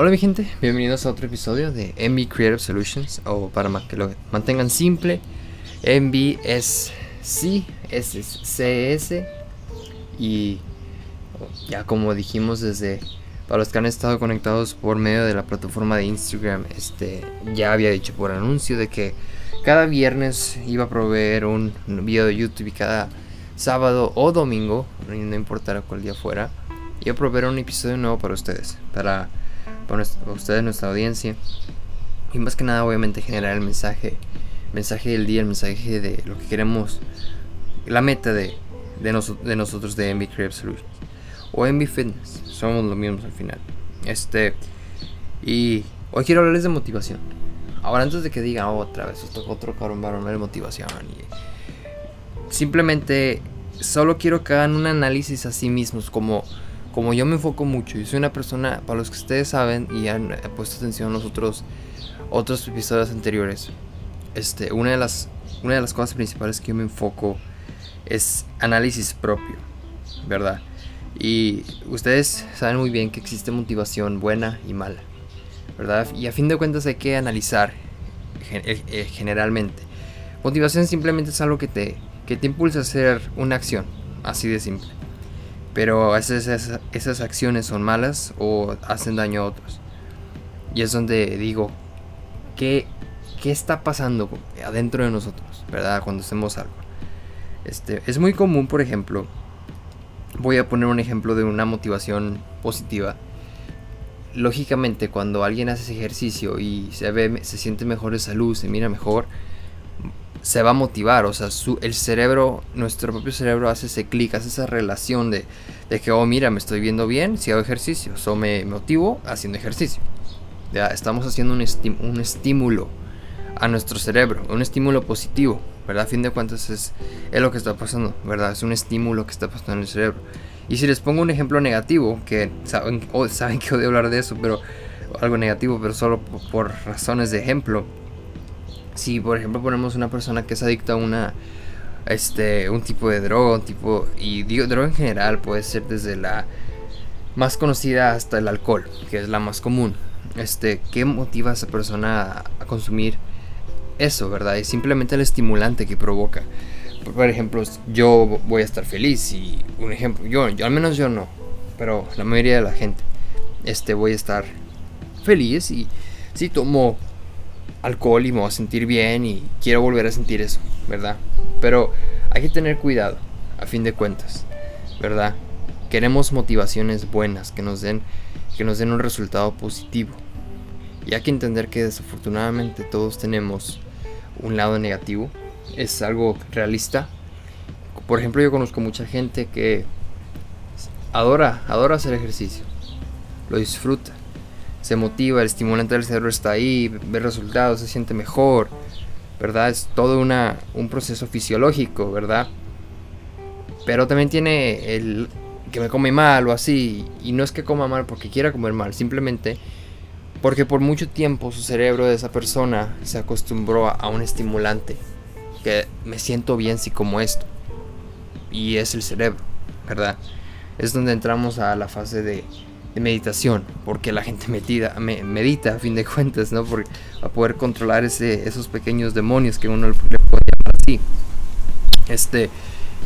Hola mi gente, bienvenidos a otro episodio de MB Creative Solutions o para que lo mantengan simple, MB es es CS y ya como dijimos desde para los que han estado conectados por medio de la plataforma de Instagram, este ya había dicho por anuncio de que cada viernes iba a proveer un video de YouTube y cada sábado o domingo, no importara cuál día fuera, iba a proveer un episodio nuevo para ustedes, para, para ustedes, nuestra audiencia. Y más que nada, obviamente, generar el mensaje, mensaje del día, el mensaje de lo que queremos, la meta de, de, de nosotros de MB Creative Solutions o MB Fitness. Somos los mismos al final. Este, y hoy quiero hablarles de motivación. Ahora, antes de que digan otra vez, otro cabrón varón de motivación. Simplemente solo quiero que hagan un análisis a sí mismos. Como, como yo me enfoco mucho. Yo soy una persona, para los que ustedes saben y han puesto atención a los otros, otros episodios anteriores. Este, una, de las, una de las cosas principales que yo me enfoco es análisis propio, ¿verdad? Y ustedes saben muy bien que existe motivación buena y mala. ¿verdad? Y a fin de cuentas hay que analizar eh, eh, generalmente. Motivación simplemente es algo que te, que te impulsa a hacer una acción, así de simple. Pero esas, esas acciones son malas o hacen daño a otros. Y es donde digo, ¿qué, qué está pasando adentro de nosotros, verdad? Cuando hacemos algo. Este, es muy común, por ejemplo, voy a poner un ejemplo de una motivación positiva lógicamente cuando alguien hace ejercicio y se ve, se siente mejor de salud, se mira mejor, se va a motivar, o sea, su, el cerebro, nuestro propio cerebro hace ese clic, hace esa relación de, de, que, oh, mira, me estoy viendo bien si hago ejercicio, o me motivo haciendo ejercicio. Ya estamos haciendo un, estímulo a nuestro cerebro, un estímulo positivo, ¿verdad? A fin de cuentas es, es lo que está pasando, ¿verdad? Es un estímulo que está pasando en el cerebro. Y si les pongo un ejemplo negativo, que saben, saben que odio hablar de eso, pero algo negativo, pero solo por, razones de ejemplo. Si por ejemplo ponemos una persona que es adicta a una este un tipo de droga, un tipo y droga en general puede ser desde la más conocida hasta el alcohol, que es la más común. Este, ¿qué motiva a esa persona a consumir eso, verdad? Y simplemente el estimulante que provoca por ejemplo, yo voy a estar feliz y un ejemplo, yo, yo al menos yo no, pero la mayoría de la gente, este, voy a estar feliz y si tomo alcohol y me voy a sentir bien y quiero volver a sentir eso, ¿verdad? Pero hay que tener cuidado, a fin de cuentas, ¿verdad? Queremos motivaciones buenas que nos den, que nos den un resultado positivo. Y hay que entender que desafortunadamente todos tenemos un lado negativo es algo realista. Por ejemplo, yo conozco mucha gente que adora, adora hacer ejercicio. Lo disfruta. Se motiva, el estimulante del cerebro está ahí, ve resultados, se siente mejor. ¿Verdad? Es todo una, un proceso fisiológico, ¿verdad? Pero también tiene el que me come mal o así. Y no es que coma mal porque quiera comer mal, simplemente porque por mucho tiempo su cerebro de esa persona se acostumbró a un estimulante que me siento bien si como esto. Y es el cerebro, ¿verdad? Es donde entramos a la fase de, meditación, porque la gente medita, me, medita a fin de cuentas, ¿no? Por, a poder controlar ese, esos pequeños demonios que uno le puede llamar así. Este,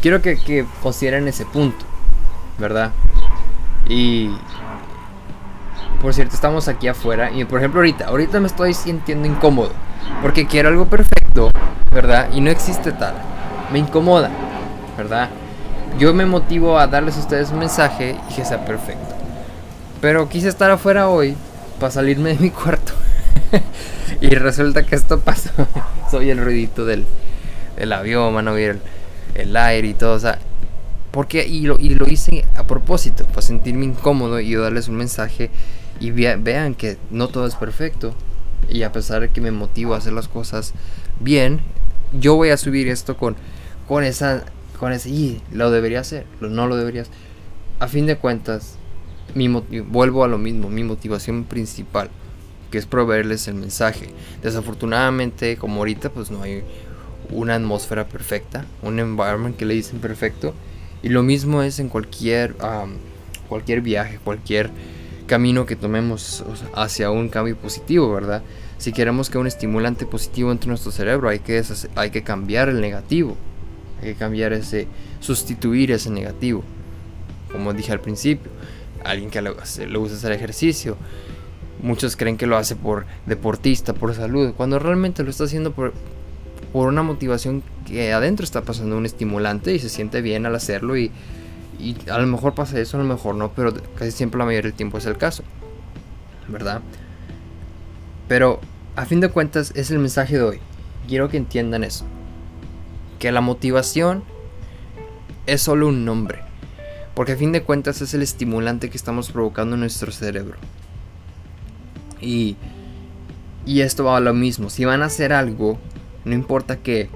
quiero que, que consideren ese punto, ¿verdad? Y por cierto, estamos aquí afuera y por ejemplo ahorita, ahorita me estoy sintiendo incómodo porque quiero algo perfecto ¿verdad? Y no existe tal. Me incomoda, ¿verdad? Yo me motivo a darles a ustedes un mensaje y que sea perfecto. Pero quise estar afuera hoy para salirme de mi cuarto. y resulta que esto pasó. Soy el ruidito del, del avión, a oír el, aire y todo. O sea, porque, y, lo, y lo hice a propósito, para sentirme incómodo y darles un mensaje. Y vean que no todo es perfecto. Y a pesar de que me motivo a hacer las cosas bien, yo voy a subir esto con, con esa, con ese, y lo debería hacer, no lo deberías. A fin de cuentas, mi vuelvo a lo mismo, mi motivación principal, que es proveerles el mensaje. Desafortunadamente, como ahorita, pues no hay una atmósfera perfecta, un environment que le dicen perfecto. Y lo mismo es en cualquier, cualquier viaje, cualquier camino que tomemos hacia un cambio positivo, ¿verdad? Si queremos que un estimulante positivo entre nuestro cerebro, hay que, hay que cambiar el negativo. Hay que cambiar ese, sustituir ese negativo. Como dije al principio, alguien que le, gusta hacer ejercicio, muchos creen que lo hace por deportista, por salud, cuando realmente lo está haciendo por, por una motivación que adentro está pasando un estimulante y se siente bien al hacerlo y, y a lo mejor pasa eso, a lo mejor no, pero casi siempre la mayoría del tiempo es el caso, ¿verdad? Pero a fin de cuentas es el mensaje de hoy. Quiero que entiendan eso. Que la motivación es solo un nombre. Porque a fin de cuentas es el estimulante que estamos provocando en nuestro cerebro. Y, y esto va a lo mismo. Si van a hacer algo, no importa que,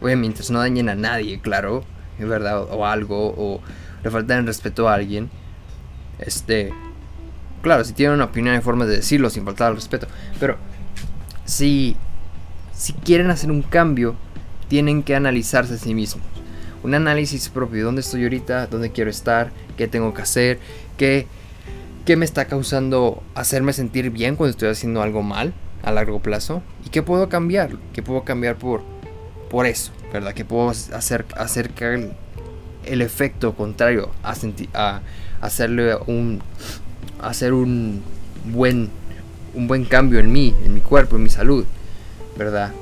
oye, mientras no dañen a nadie, claro, verdad, o algo, o le faltan respeto a alguien, este, claro, si tienen una opinión hay formas de decirlo sin faltar al respeto, pero si, si quieren hacer un cambio, tienen que analizarse a sí mismos. Un análisis propio, dónde estoy ahorita, dónde quiero estar, qué tengo que hacer, qué, qué me está causando hacerme sentir bien cuando estoy haciendo algo mal a largo plazo y qué puedo cambiar, qué puedo cambiar por, por eso, ¿verdad? Que puedo hacer, hacer que el, efecto contrario a, a hacerle un hacer un buen un buen cambio en mí, en mi cuerpo, en mi salud, ¿verdad?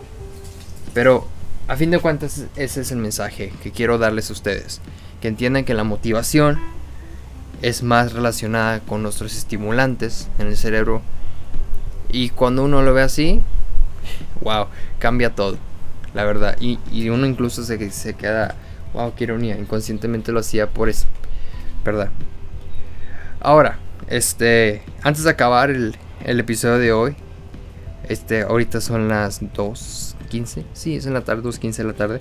Pero a fin de cuentas ese es el mensaje que quiero darles a ustedes, que entiendan que la motivación es más relacionada con nuestros estimulantes en el cerebro y cuando uno lo ve así, wow, cambia todo, la verdad. Y, uno incluso se, queda, wow, qué ironía, inconscientemente lo hacía por eso, ¿verdad? Ahora, este, antes de acabar el, el episodio de hoy, este, ahorita son las 2.15, sí, es en la tarde, 2.15 de la tarde.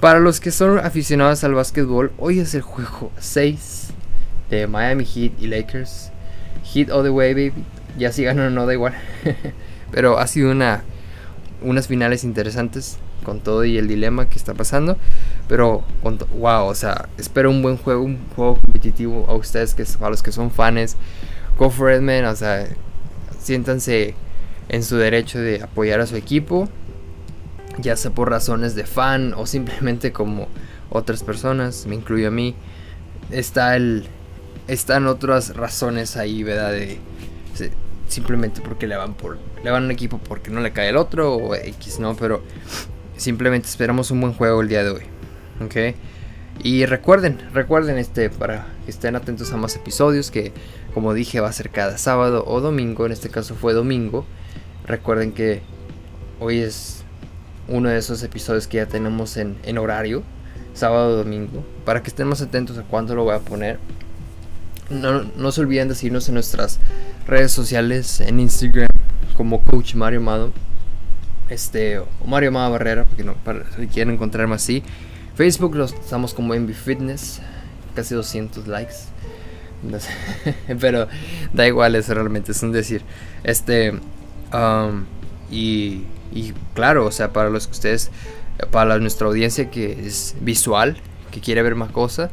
Para los que son aficionados al básquetbol, hoy es el juego 6 de Miami Heat y Lakers. Heat all the way, baby. Ya si ganan o no, da igual. Pero ha sido una, unas finales interesantes con todo y el dilema que está pasando. Pero, wow, o sea, espero un buen juego, un juego competitivo a ustedes, que a los que son fans. Go for it, man. O sea, siéntanse en su derecho de apoyar a su equipo, ya sea por razones de fan o simplemente como otras personas, me incluyo a mí. Está el, están otras razones ahí, ¿verdad? De, simplemente porque le van por le van a un equipo porque no le cae el otro o X, ¿no? Pero simplemente esperamos un buen juego el día de hoy. ¿Ok? Y recuerden, recuerden este para que estén atentos a más episodios que como dije va a ser cada sábado o domingo, en este caso fue domingo. Recuerden que hoy es uno de esos episodios que ya tenemos en, en horario, sábado domingo, para que estén más atentos a cuándo lo voy a poner. No, no se olviden de seguirnos en nuestras redes sociales, en Instagram como Coach Mario Amado, este, o Mario Amado Barrera, porque no, para, si quieren encontrarme así. Facebook los estamos como MB Fitness, casi 200 likes. pero da igual, eso realmente es un decir. Este, um, y, y claro, o sea, para los que ustedes, para nuestra audiencia que es visual, que quiere ver más cosas,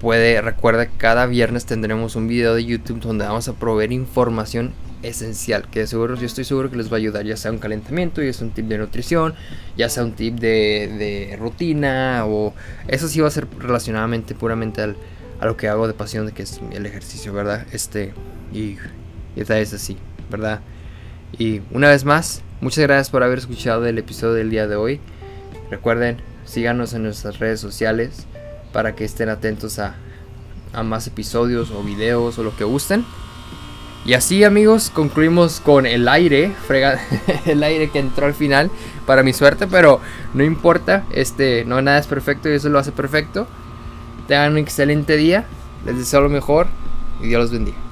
puede, recuerda que cada viernes tendremos un video de YouTube donde vamos a proveer información esencial que seguro yo estoy seguro que les va a ayudar ya sea un calentamiento ya sea un tip de nutrición ya sea un tip de, de rutina o eso sí va a ser relacionadamente puramente al, a lo que hago de pasión de que es el ejercicio verdad este y, y es así verdad y una vez más muchas gracias por haber escuchado el episodio del día de hoy recuerden síganos en nuestras redes sociales para que estén atentos a, a más episodios o videos o lo que gusten. Y así amigos, concluimos con el aire, frega, el aire que entró al final, para mi suerte, pero no importa, este, no nada es perfecto y eso lo hace perfecto. Tengan un excelente día, les deseo lo mejor y Dios los bendiga.